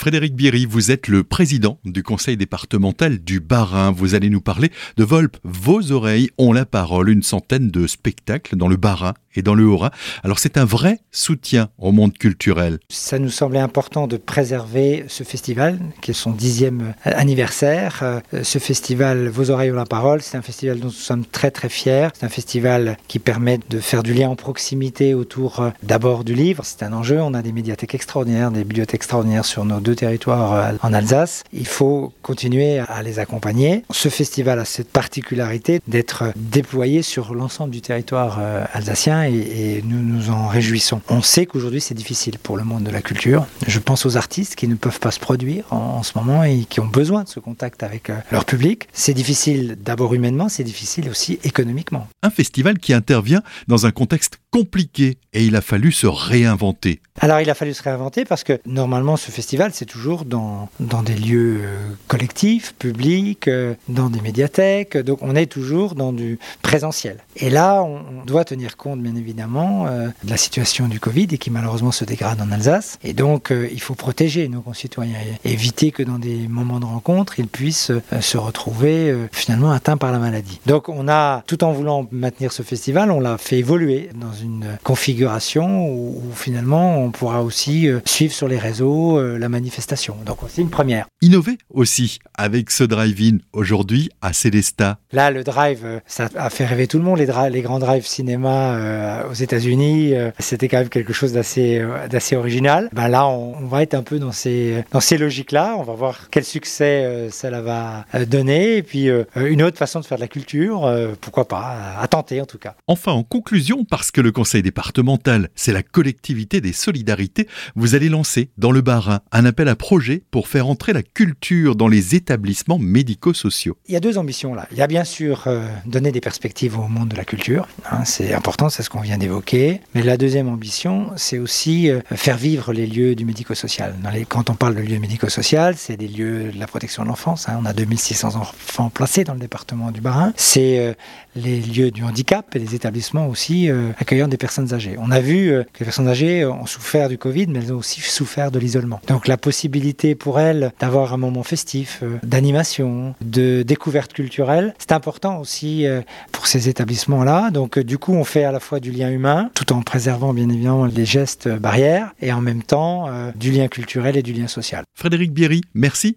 Frédéric Bierry, vous êtes le président du conseil départemental du Bas-Rhin. Vous allez nous parler de Volpe. Vos oreilles ont la parole. Une centaine de spectacles dans le Bas-Rhin et dans le Haut-Rhin. Alors c'est un vrai soutien au monde culturel. Ça nous semblait important de préserver ce festival, qui est son dixième anniversaire. Euh, ce festival Vos oreilles ont la parole, c'est un festival dont nous sommes très très fiers. C'est un festival qui permet de faire du lien en proximité autour euh, d'abord du livre. C'est un enjeu. On a des médiathèques extraordinaires, des bibliothèques extraordinaires sur nos deux territoires euh, en Alsace. Il faut continuer à les accompagner. Ce festival a cette particularité d'être déployé sur l'ensemble du territoire alsacien et, nous nous en réjouissons. On sait qu'aujourd'hui c'est difficile pour le monde de la culture. Je pense aux artistes qui ne peuvent pas se produire en, ce moment et qui ont besoin de ce contact avec euh, leur public. C'est difficile d'abord humainement, c'est difficile aussi économiquement. Un festival qui intervient dans un contexte compliqué et il a fallu se réinventer. Alors il a fallu se réinventer parce que normalement ce festival c'est toujours dans, dans des lieux euh, collectifs, publics, euh, dans des médiathèques, donc on est toujours dans du présentiel. Et là on doit tenir compte bien évidemment euh, de la situation du Covid et qui malheureusement se dégrade en Alsace. Et donc il faut protéger nos concitoyens et éviter que dans des moments de rencontre ils puissent se retrouver finalement atteints par la maladie. Donc on a, tout en voulant maintenir ce festival, on l'a fait évoluer dans une configuration où, finalement on pourra aussi euh, suivre sur les réseaux euh, la manifestation. Donc c'est une première. Innover aussi avec ce drive-in aujourd'hui à Célesta. Là, le drive, euh, ça a fait rêver tout le monde. Les, les grands drives cinéma aux États-Unis, c'était quand même quelque chose d'assez d'assez original. Ben là, on, va être un peu dans ces dans ces logiques-là. On va voir quel succès cela va donner. Et puis une autre façon de faire de la culture, pourquoi pas, à tenter en tout cas. Enfin, en conclusion, parce que le le conseil départemental, c'est la collectivité des solidarités, vous allez lancer dans le Bas-Rhin un appel à projet pour faire entrer la culture dans les établissements médico-sociaux. Il y a deux ambitions là. Il y a bien sûr euh, donner des perspectives au monde de la culture, hein, c'est important, c'est ce qu'on vient d'évoquer. Mais la deuxième ambition, c'est aussi euh, faire vivre les lieux du médico-social. Quand on parle de lieux médico-social, c'est des lieux de la protection de l'enfance. Hein. On a 2600 enfants placés dans le département du Bas-Rhin. C'est euh, les lieux du handicap et les établissements aussi des personnes âgées. On a vu euh, que les personnes âgées ont souffert du Covid, mais elles ont aussi souffert de l'isolement. Donc la possibilité pour elles d'avoir un moment festif, euh, d'animation, de découverte culturelle, c'est important aussi euh, pour ces établissements-là. Donc du coup, on fait à la fois du lien humain, tout en préservant bien évidemment les gestes barrières, et en même temps du lien culturel et du lien social. Frédéric Bierry, merci.